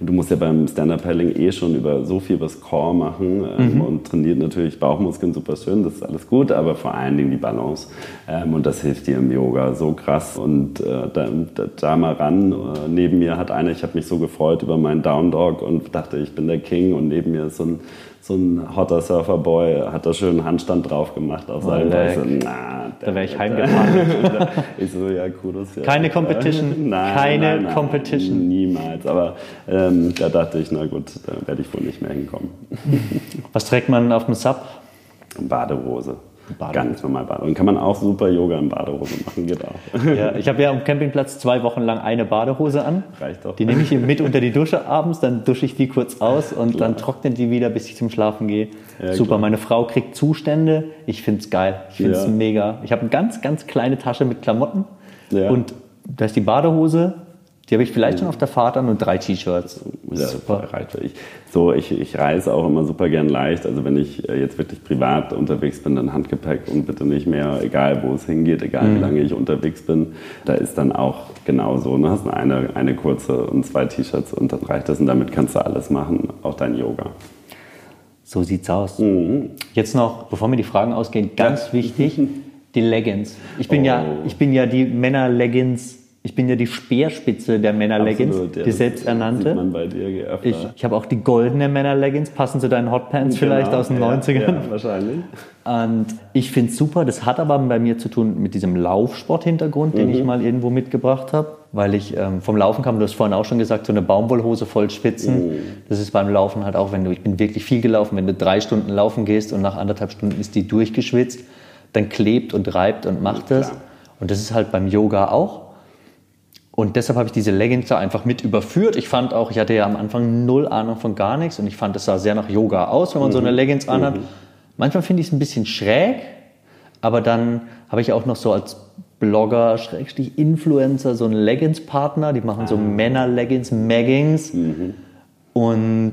Und du musst ja beim Stand-Up-Paddling eh schon über so viel was Core machen ähm, mhm. und trainiert natürlich Bauchmuskeln super schön, das ist alles gut, aber vor allen Dingen die Balance. Ähm, und das hilft dir im Yoga so krass. Und äh, da, da, da, mal ran, äh, neben mir hat einer, ich habe mich so gefreut über meinen Down Dog und dachte, ich bin der King und neben mir ist so ein so ein hotter Surferboy hat da schön einen Handstand drauf gemacht auf seinem Na, Da wäre ich heimgefahren. <laughs> ich so, ja, Kudos. Ja. Keine Competition. <laughs> nein, Keine nein, nein, Competition. Niemals. Aber ähm, da dachte ich, na gut, da werde ich wohl nicht mehr hinkommen. Was trägt man auf dem Sub? Badehose. Badehose. Ganz normal Badehose. Und kann man auch super Yoga in Badehose machen, geht auch. <laughs> Ja, ich habe ja am Campingplatz zwei Wochen lang eine Badehose an. Reicht doch. Die nehme ich mit unter die Dusche abends, dann dusche ich die kurz aus und klar. dann trocknet die wieder, bis ich zum Schlafen gehe. Ja, super. Klar. Meine Frau kriegt Zustände. Ich finde es geil. Ich finde es ja. mega. Ich habe eine ganz, ganz kleine Tasche mit Klamotten und da ist die Badehose, die habe ich vielleicht schon auf der Fahrt an und drei T-Shirts. Ja, super. Ich, so, ich, ich reise auch immer super gern leicht. Also wenn ich äh, jetzt wirklich privat unterwegs bin, dann Handgepäck und bitte nicht mehr, egal wo es hingeht, egal mhm. wie lange ich unterwegs bin. Da ist dann auch genauso. Du hast eine, eine kurze und zwei T-Shirts und dann reicht das. Und damit kannst du alles machen, auch dein Yoga. So sieht's aus. Mhm. Jetzt noch, bevor mir die Fragen ausgehen, ganz ja. wichtig, <laughs> die Leggings. Ich bin, oh. ja, ich bin ja die Männer-Leggings ich bin ja die Speerspitze der Männer-Leggings, ja, die selbsternannte. Man bei dir ich ich habe auch die goldene Männer-Leggings, passend zu deinen Hotpants genau, vielleicht aus den ja, 90ern. Ja, wahrscheinlich. Und ich finde es super, das hat aber bei mir zu tun mit diesem Laufsport-Hintergrund, den mhm. ich mal irgendwo mitgebracht habe, weil ich ähm, vom Laufen kam, du hast vorhin auch schon gesagt, so eine Baumwollhose voll Spitzen. Mhm. Das ist beim Laufen halt auch, wenn du, ich bin wirklich viel gelaufen, wenn du drei Stunden laufen gehst und nach anderthalb Stunden ist die durchgeschwitzt, dann klebt und reibt und macht das. Und das ist halt beim Yoga auch. Und deshalb habe ich diese Leggings da einfach mit überführt. Ich fand auch, ich hatte ja am Anfang null Ahnung von gar nichts und ich fand, es sah sehr nach Yoga aus, wenn man mhm. so eine Leggings anhat. Mhm. Manchmal finde ich es ein bisschen schräg, aber dann habe ich auch noch so als Blogger, Schrägstrich Influencer, so einen Leggings-Partner, die machen so ah. Männer-Leggings, Maggings. Mhm. Und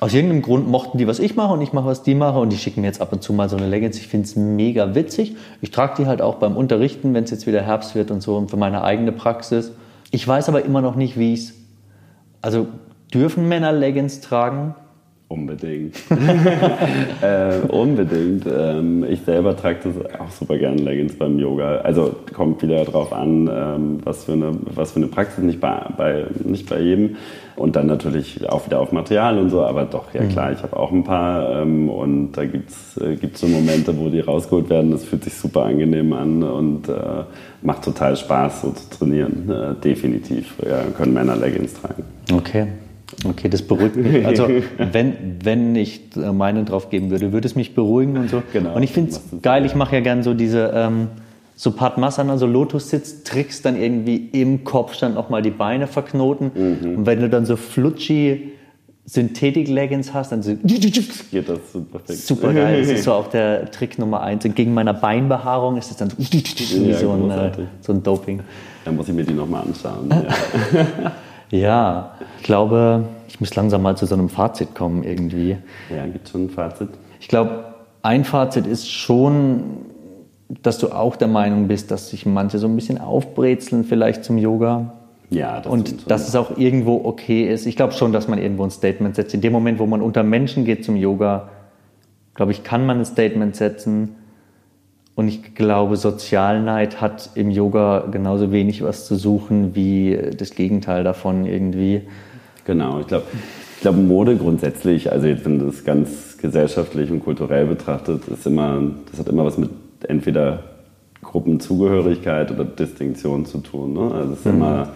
aus irgendeinem Grund mochten die, was ich mache und ich mache, was die mache und die schicken mir jetzt ab und zu mal so eine Leggings. Ich finde es mega witzig. Ich trage die halt auch beim Unterrichten, wenn es jetzt wieder Herbst wird und so und für meine eigene Praxis. Ich weiß aber immer noch nicht, wie ich es... Also dürfen Männer Leggings tragen? Unbedingt. <laughs> äh, unbedingt. Ähm, ich selber trage das auch super gerne Leggings beim Yoga. Also kommt wieder darauf an, ähm, was, für eine, was für eine Praxis, nicht bei, bei, nicht bei jedem. Und dann natürlich auch wieder auf Material und so, aber doch, ja mhm. klar, ich habe auch ein paar ähm, und da gibt es äh, so Momente, wo die rausgeholt werden. Das fühlt sich super angenehm an und äh, macht total Spaß, so zu trainieren. Äh, definitiv ja, können Männer Leggings tragen. Okay. Okay, das beruhigt mich. <laughs> Also wenn, wenn ich meinen drauf geben würde, würde es mich beruhigen und so. Genau, und ich finde es geil, ich mache ja gerne so diese ähm, so Padmasana, so Lotus-Sitz-Tricks, dann irgendwie im Kopfstand nochmal die Beine verknoten. Mhm. Und wenn du dann so flutschi Synthetik-Leggings hast, dann so <laughs> geht das super perfekt. Super geil. Das ist so <laughs> auch der Trick Nummer eins. Und gegen meiner Beinbehaarung ist es dann so, wie so, ein, äh, so ein Doping. Dann muss ich mir die nochmal anschauen. Ja. <laughs> ja, ich glaube, ich muss langsam mal zu so einem Fazit kommen irgendwie. Ja, gibt schon ein Fazit? Ich glaube, ein Fazit ist schon, dass du auch der Meinung bist, dass sich manche so ein bisschen aufbrezeln vielleicht zum Yoga. Ja, das und dass es auch irgendwo okay ist. Ich glaube schon, dass man irgendwo ein Statement setzt. In dem Moment, wo man unter Menschen geht zum Yoga, glaube ich, kann man ein Statement setzen. Und ich glaube, Sozialneid hat im Yoga genauso wenig was zu suchen wie das Gegenteil davon irgendwie. Genau, ich glaube, ich glaube Mode grundsätzlich, also jetzt wenn das ganz gesellschaftlich und kulturell betrachtet, ist immer, das hat immer was mit entweder Gruppenzugehörigkeit oder Distinktion zu tun. Ne? Also es ist mhm. immer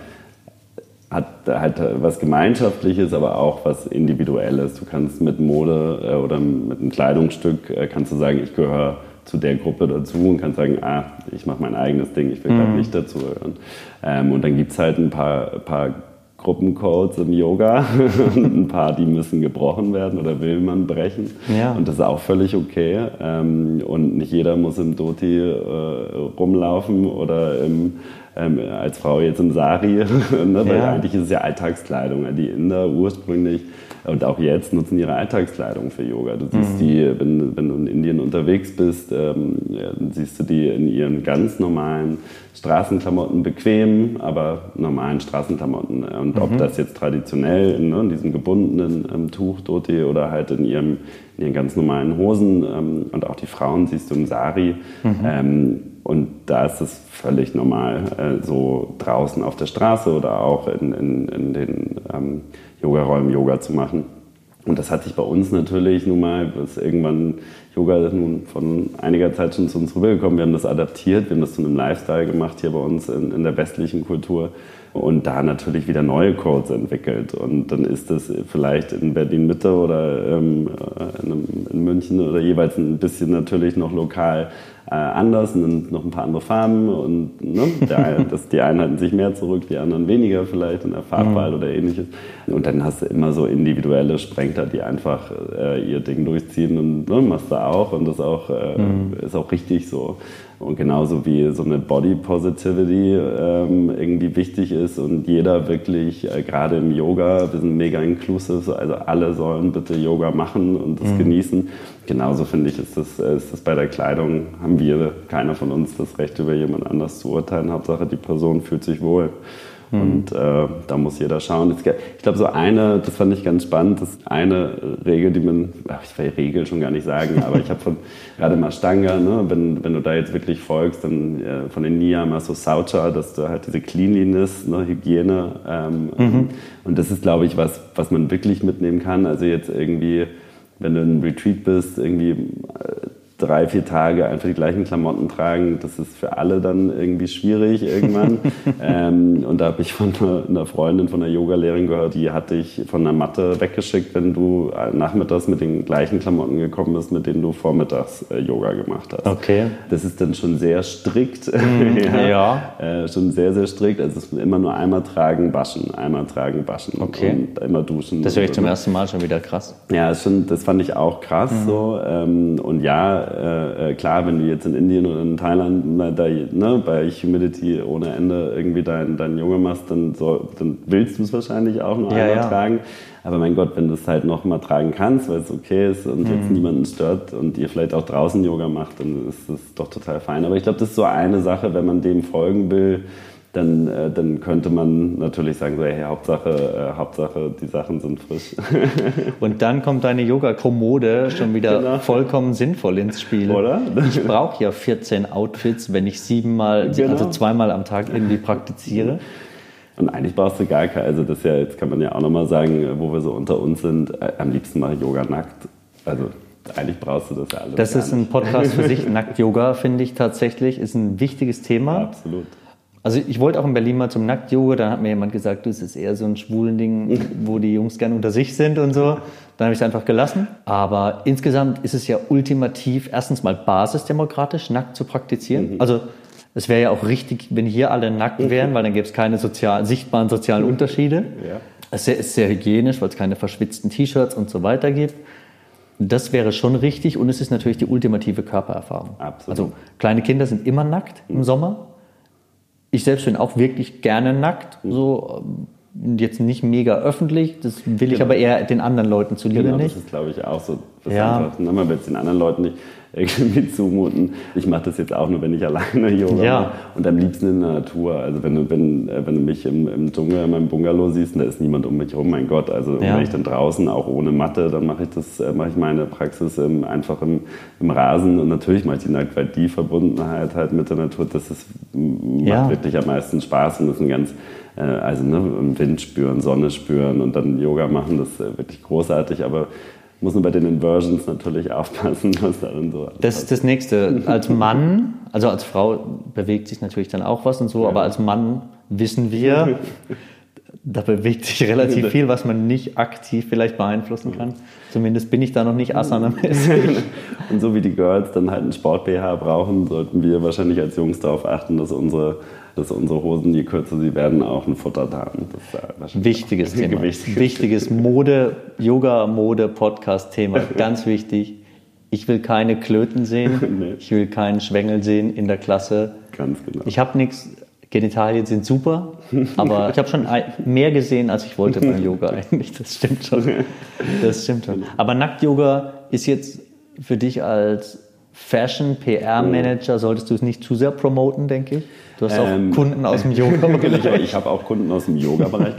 hat halt was Gemeinschaftliches, aber auch was Individuelles. Du kannst mit Mode äh, oder mit einem Kleidungsstück äh, kannst du sagen, ich gehöre zu der Gruppe dazu und kannst sagen, ah, ich mache mein eigenes Ding, ich will mhm. nicht dazugehören. Ähm, und dann gibt es halt ein paar, paar Gruppencodes im Yoga, <laughs> ein paar, die müssen gebrochen werden oder will man brechen. Ja. Und das ist auch völlig okay. Ähm, und nicht jeder muss im Doti äh, rumlaufen oder im ähm, als Frau jetzt im Sari, <laughs> ne? weil ja. eigentlich ist es ja Alltagskleidung. Die Inder ursprünglich und auch jetzt nutzen ihre Alltagskleidung für Yoga. Du siehst mhm. die, wenn, wenn, du in Indien unterwegs bist, ähm, ja, siehst du die in ihren ganz normalen Straßenklamotten bequem, aber normalen Straßenklamotten. Und mhm. ob das jetzt traditionell in, ne, in diesem gebundenen ähm, Tuch, Dhoti, oder halt in ihrem in ihren ganz normalen Hosen ähm, und auch die Frauen siehst du im Sari. Mhm. Ähm, und da ist es völlig normal, äh, so draußen auf der Straße oder auch in, in, in den ähm, Yoga-Räumen Yoga zu machen. Und das hat sich bei uns natürlich nun mal, bis irgendwann Yoga nun von einiger Zeit schon zu uns rübergekommen. Wir haben das adaptiert, wir haben das zu einem Lifestyle gemacht hier bei uns in, in der westlichen Kultur und da natürlich wieder neue Codes entwickelt. Und dann ist das vielleicht in Berlin Mitte oder ähm, in München oder jeweils ein bisschen natürlich noch lokal äh, anders und noch ein paar andere Farben und ne, der, <laughs> das, die einen halten sich mehr zurück, die anderen weniger vielleicht in der Farbwahl mhm. oder ähnliches. Und dann hast du immer so individuelle Sprengter, die einfach äh, ihr Ding durchziehen und ne, machst du auch und das auch, äh, mhm. ist auch richtig so. Und genauso wie so eine Body Positivity ähm, irgendwie wichtig ist und jeder wirklich, äh, gerade im Yoga, wir sind mega inclusive, also alle sollen bitte Yoga machen und das mhm. genießen. Genauso finde ich, ist das, äh, ist das bei der Kleidung, haben wir, keiner von uns, das Recht über jemand anders zu urteilen. Hauptsache, die Person fühlt sich wohl. Mhm. Und äh, da muss jeder schauen. Ich glaube, so eine, das fand ich ganz spannend, das ist eine Regel, die man, ich will Regel schon gar nicht sagen, aber ich habe von <laughs> gerade mal Stanga, ne, wenn, wenn du da jetzt wirklich folgst, dann äh, von den Niyamas so Saucha, dass du halt diese Cleanliness, ne, Hygiene ähm, mhm. und das ist, glaube ich, was, was man wirklich mitnehmen kann. Also jetzt irgendwie, wenn du in einem Retreat bist, irgendwie äh, drei, vier Tage einfach die gleichen Klamotten tragen, das ist für alle dann irgendwie schwierig irgendwann. <laughs> ähm, und da habe ich von einer Freundin, von einer Yogalehrerin gehört, die hatte ich von der Matte weggeschickt, wenn du nachmittags mit den gleichen Klamotten gekommen bist, mit denen du vormittags äh, Yoga gemacht hast. Okay. Das ist dann schon sehr strikt. Mm, ja. <laughs> ja. Äh, schon sehr, sehr strikt. Also es ist immer nur einmal tragen, waschen, einmal tragen, waschen okay. und immer duschen. Das höre ich zum ersten Mal schon wieder krass. Ja, schon, das fand ich auch krass mhm. so. Ähm, und ja, äh, äh, klar, wenn du jetzt in Indien oder in Thailand da, ne, bei Humidity ohne Ende irgendwie dein, dein Junge machst, dann, so, dann willst du es wahrscheinlich auch noch ja, einmal ja. tragen. Aber mein Gott, wenn du es halt noch mal tragen kannst, weil es okay ist und mhm. jetzt niemanden stört und ihr vielleicht auch draußen Yoga macht, dann ist das doch total fein. Aber ich glaube, das ist so eine Sache, wenn man dem folgen will, dann, äh, dann könnte man natürlich sagen, so, hey, Hauptsache, äh, Hauptsache, die Sachen sind frisch. <laughs> Und dann kommt deine Yoga-Kommode schon wieder genau. vollkommen sinnvoll ins Spiel. Oder? Ich brauche ja 14 Outfits, wenn ich siebenmal, genau. also zweimal am Tag irgendwie praktiziere. Und eigentlich brauchst du gar keine, also das ja, jetzt kann man ja auch nochmal sagen, wo wir so unter uns sind, äh, am liebsten mache ich Yoga nackt. Also eigentlich brauchst du das ja alles. Das ist ein Podcast für sich. <laughs> Nackt-Yoga, finde ich tatsächlich, ist ein wichtiges Thema. Ja, absolut. Also ich wollte auch in Berlin mal zum Nackt-Yoga, dann hat mir jemand gesagt, das ist eher so ein schwulen Ding, <laughs> wo die Jungs gern unter sich sind und so. Dann habe ich es einfach gelassen. Aber insgesamt ist es ja ultimativ erstens mal basisdemokratisch, nackt zu praktizieren. Mhm. Also es wäre ja auch richtig, wenn hier alle nackt wären, weil dann gäbe es keine sozial, sichtbaren sozialen Unterschiede. Ja. Es ist sehr hygienisch, weil es keine verschwitzten T-Shirts und so weiter gibt. Das wäre schon richtig und es ist natürlich die ultimative Körpererfahrung. Absolut. Also kleine Kinder sind immer nackt im Sommer. Ich selbst bin auch wirklich gerne nackt, so ähm, jetzt nicht mega öffentlich. Das will ich Genau. aber eher den anderen Leuten zuliebe Genau, nicht. das ist, glaube ich, auch so. Das Ja. einfach, ne, man will es den anderen Leuten nicht irgendwie <laughs> zumuten. Ich mache das jetzt auch nur, wenn ich <laughs> alleine Yoga Ja. mache. Und am liebsten in der Natur. Also wenn du, wenn, äh, wenn du mich im, im Dschungel in meinem Bungalow siehst, da ist niemand um mich herum, mein Gott. Also Ja. wenn ich dann draußen, auch ohne Matte, dann mache ich das, äh, mache ich meine Praxis im, einfach im, im Rasen. Und natürlich mache ich die nackt, weil die Verbundenheit halt mit der Natur, das ist, m- Ja. macht wirklich am meisten Spaß und das ist ein ganz also ne, Wind spüren, Sonne spüren und dann Yoga machen, das ist äh, wirklich großartig, aber muss nur bei den Inversions natürlich aufpassen, <laughs> was da dann so Das ist das Nächste. Als Mann, also als Frau bewegt sich natürlich dann auch was und so, aber als Mann wissen wir, da bewegt sich relativ <laughs> viel, was man nicht aktiv vielleicht beeinflussen kann. Zumindest bin ich da noch nicht asana-mäßig. <laughs> Und so wie die Girls dann halt einen Sport-BH brauchen, sollten wir wahrscheinlich als Jungs darauf achten, dass unsere, dass unsere Hosen, je kürzer sie werden, auch ein Futter haben. Das ist wahrscheinlich Wichtiges Thema. Gewichtiges Wichtiges Mode, Yoga, Mode, Podcast-Thema. <laughs> Ganz wichtig. Ich will keine Klöten sehen. <laughs> Nee. Ich will keinen Schwengel sehen in der Klasse. Ganz genau. Ich habe nichts. Genitalien sind super, <laughs> aber ich habe schon mehr gesehen, als ich wollte beim Yoga eigentlich. Das stimmt schon. Das stimmt schon. Aber Nackt-Yoga ist jetzt für dich als Fashion-PR-Manager, solltest du es nicht zu sehr promoten, denke ich. Du hast auch Ähm, Kunden aus dem Yoga. ich <laughs> ich habe auch Kunden aus dem Yoga-Bereich.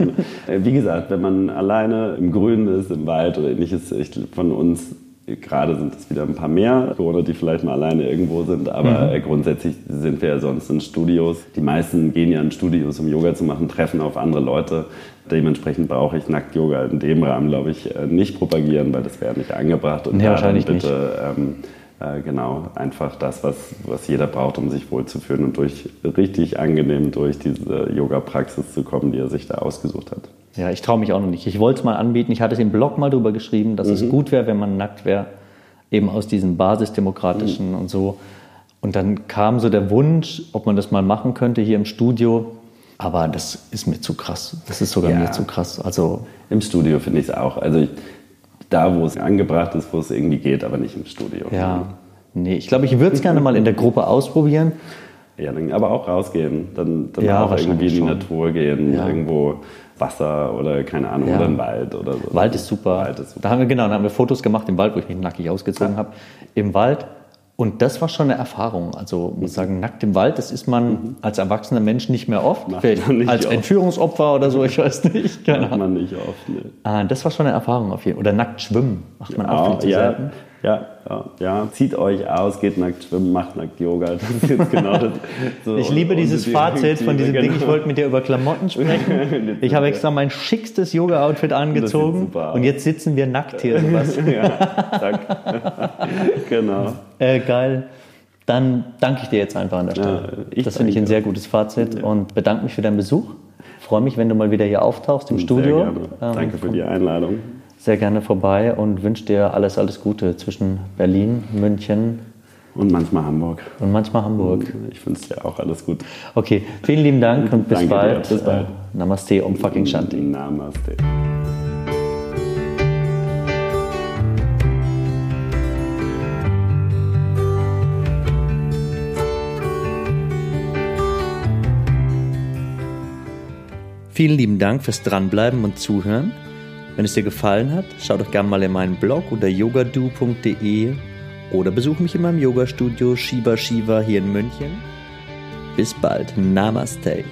Äh, Wie gesagt, wenn man alleine im Grünen ist, im Wald oder ähnliches, ich, von uns gerade sind es wieder ein paar mehr, oder die vielleicht mal alleine irgendwo sind, aber äh, grundsätzlich sind wir ja sonst in Studios. Die meisten gehen ja in Studios, um Yoga zu machen, treffen auf andere Leute. Dementsprechend brauche ich Nackt-Yoga in dem Rahmen, glaube ich, äh, nicht propagieren, weil das wäre nicht angebracht. Und Nee, wahrscheinlich bitte, Ähm, äh, genau, einfach das, was, was jeder braucht, um sich wohlzufühlen und durch richtig angenehm durch diese Yoga-Praxis zu kommen, die er sich da ausgesucht hat. Ja, ich traue mich auch noch nicht. Ich wollte es mal anbieten. Ich hatte es im Blog mal drüber geschrieben, dass es gut wäre, wenn man nackt wäre, eben aus diesen basisdemokratischen und so. Und dann kam so der Wunsch, ob man das mal machen könnte hier im Studio. Aber das ist mir zu krass. Das ist sogar Ja. mir zu krass. Also Im Studio finde ich es auch. Also ich, da, wo es angebracht ist, wo es irgendwie geht, aber nicht im Studio. ja, nee, ich glaube, ich würde es gerne mal in der Gruppe ausprobieren. Ja, dann, aber auch rausgehen, dann, dann Ja, auch irgendwie in die Natur gehen, Ja. irgendwo Wasser oder keine Ahnung, Ja. oder ein Wald oder so. Wald ist super. Wald ist super. Da haben wir genau, da haben wir Fotos gemacht im Wald, wo ich mich nackig ausgezogen habe, im Wald. Und das war schon eine Erfahrung. Also Mhm. muss sagen, nackt im Wald, das ist man als erwachsener Mensch nicht mehr oft. Vielleicht nicht als oft. Entführungsopfer oder so, ich weiß nicht. Keine Macht man nicht oft. Ne. Ah, das war schon eine Erfahrung auf jeden Fall. Oder nackt schwimmen macht man auch viel zu ja, selten. Ja, ja, ja, zieht euch aus, geht nackt schwimmen, macht nackt Yoga. <laughs> Das ist jetzt genau das. So Ich liebe dieses Fazit von diesem Direktive, Ding. Ich wollte mit dir über Klamotten sprechen. <laughs> Ich habe extra mein schickstes Yoga-Outfit angezogen. Und jetzt sitzen wir nackt hier. Genau. <laughs> Ja, zack. genau. Äh, geil. Dann danke ich dir jetzt einfach an der Stelle. Ja, das finde ich ein sehr gutes Fazit und bedanke mich für deinen Besuch. Freue mich, wenn du mal wieder hier auftauchst im Studio. Sehr gerne. Ähm, Danke für die Einladung. Sehr gerne vorbei und wünsche dir alles, alles Gute zwischen Berlin, München Und manchmal Hamburg. und manchmal Hamburg. Ich wünsche dir auch alles gut. Okay, vielen lieben Dank und bis Danke dir. bald. Bis bald. Äh, Namaste, Om fucking Shanti. Namaste. Vielen lieben Dank fürs Dranbleiben und Zuhören. Wenn es dir gefallen hat, schau doch gerne mal in meinen Blog unter yogadu.de oder besuch mich in meinem Yogastudio Shiva Shiva hier in München. Bis bald. Namaste.